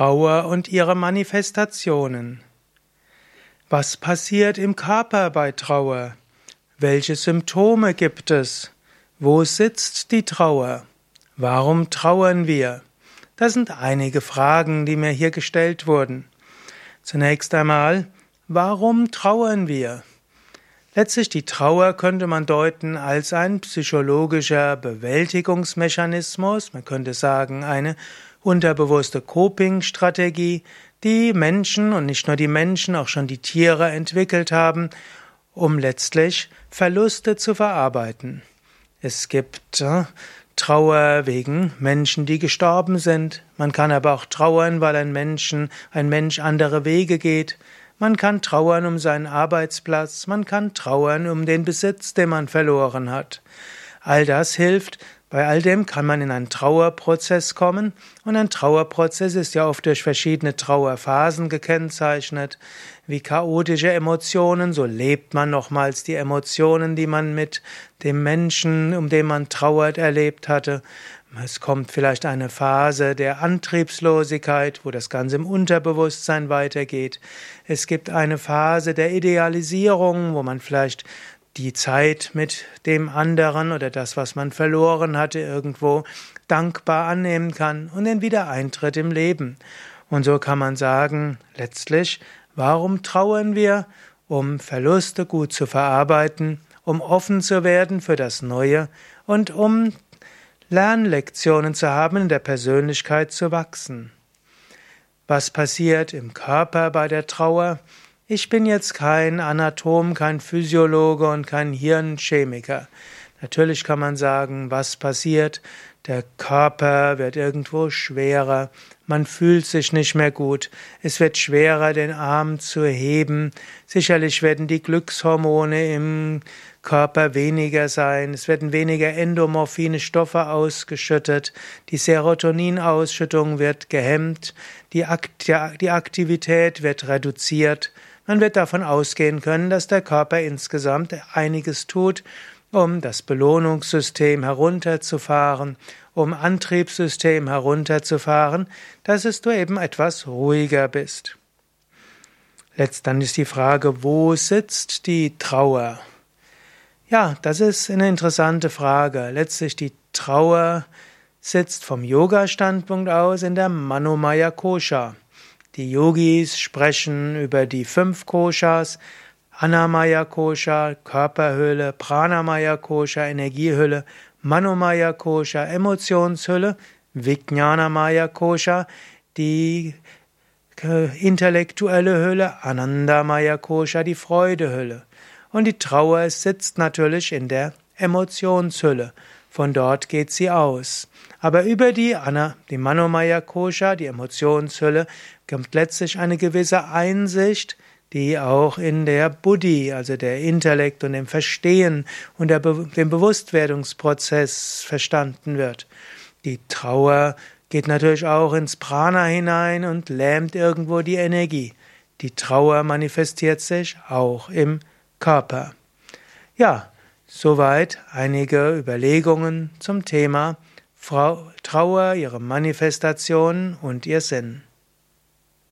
Trauer und ihre Manifestationen. Was passiert im Körper bei Trauer? Welche Symptome gibt es? Wo sitzt die Trauer? Warum trauern wir? Das sind einige Fragen, die mir hier gestellt wurden. Zunächst einmal, warum trauern wir? Letztlich die Trauer könnte man deuten als ein psychologischer Bewältigungsmechanismus, man könnte sagen eine unterbewusste Coping-Strategie, die Menschen und nicht nur die Menschen, auch schon die Tiere entwickelt haben, um letztlich Verluste zu verarbeiten. Es gibt äh, Trauer wegen Menschen, die gestorben sind. Man kann aber auch trauern, weil ein Menschen, ein Mensch andere Wege geht. Man kann trauern um seinen Arbeitsplatz, man kann trauern um den Besitz, den man verloren hat. All das hilft, bei all dem kann man in einen Trauerprozess kommen und ein Trauerprozess ist ja oft durch verschiedene Trauerphasen gekennzeichnet. Wie chaotische Emotionen, so lebt man nochmals die Emotionen, die man mit dem Menschen, um den man trauert, erlebt hatte. Es kommt vielleicht eine Phase der Antriebslosigkeit, wo das Ganze im Unterbewusstsein weitergeht. Es gibt eine Phase der Idealisierung, wo man vielleicht die Zeit mit dem anderen oder das, was man verloren hatte, irgendwo dankbar annehmen kann und den Wiedereintritt im Leben. Und so kann man sagen, letztlich, warum trauern wir? Um Verluste gut zu verarbeiten, um offen zu werden für das Neue und um Lernlektionen zu haben, in der Persönlichkeit zu wachsen. Was passiert im Körper bei der Trauer? Ich bin jetzt kein Anatom, kein Physiologe und kein Hirnchemiker. Natürlich kann man sagen, was passiert. Der Körper wird irgendwo schwerer, man fühlt sich nicht mehr gut, es wird schwerer, den Arm zu heben, sicherlich werden die Glückshormone im Körper weniger sein, es werden weniger endomorphine Stoffe ausgeschüttet, die Serotoninausschüttung wird gehemmt, die, Aktivität wird reduziert, man wird davon ausgehen können, dass der Körper insgesamt einiges tut, um das Belohnungssystem herunterzufahren, um Antriebssystem herunterzufahren, dass es du eben etwas ruhiger bist. Letzt dann ist die Frage, wo sitzt die Trauer? Ja, das ist eine interessante Frage. Letztlich die Trauer sitzt vom Yoga-Standpunkt aus in der Manomaya Kosha. Die Yogis sprechen über die fünf Koshas, Anamaya Kosha, Körperhülle, Pranamaya Kosha, Energiehülle, Manomaya Kosha, Emotionshülle, Vijnanamaya Kosha, die intellektuelle Hülle, Anandamaya Kosha, die Freudehülle. Und die Trauer sitzt natürlich in der Emotionshülle. Von dort geht sie aus. Aber über die Anna, die Manomaya Kosha, die Emotionshülle, kommt letztlich eine gewisse Einsicht, die auch in der Buddhi, also der Intellekt und dem Verstehen und der Be dem Bewusstwerdungsprozess verstanden wird. Die Trauer geht natürlich auch ins Prana hinein und lähmt irgendwo die Energie. Die Trauer manifestiert sich auch im Körper. Ja, soweit einige Überlegungen zum Thema Trauer, ihre Manifestation und ihr Sinn.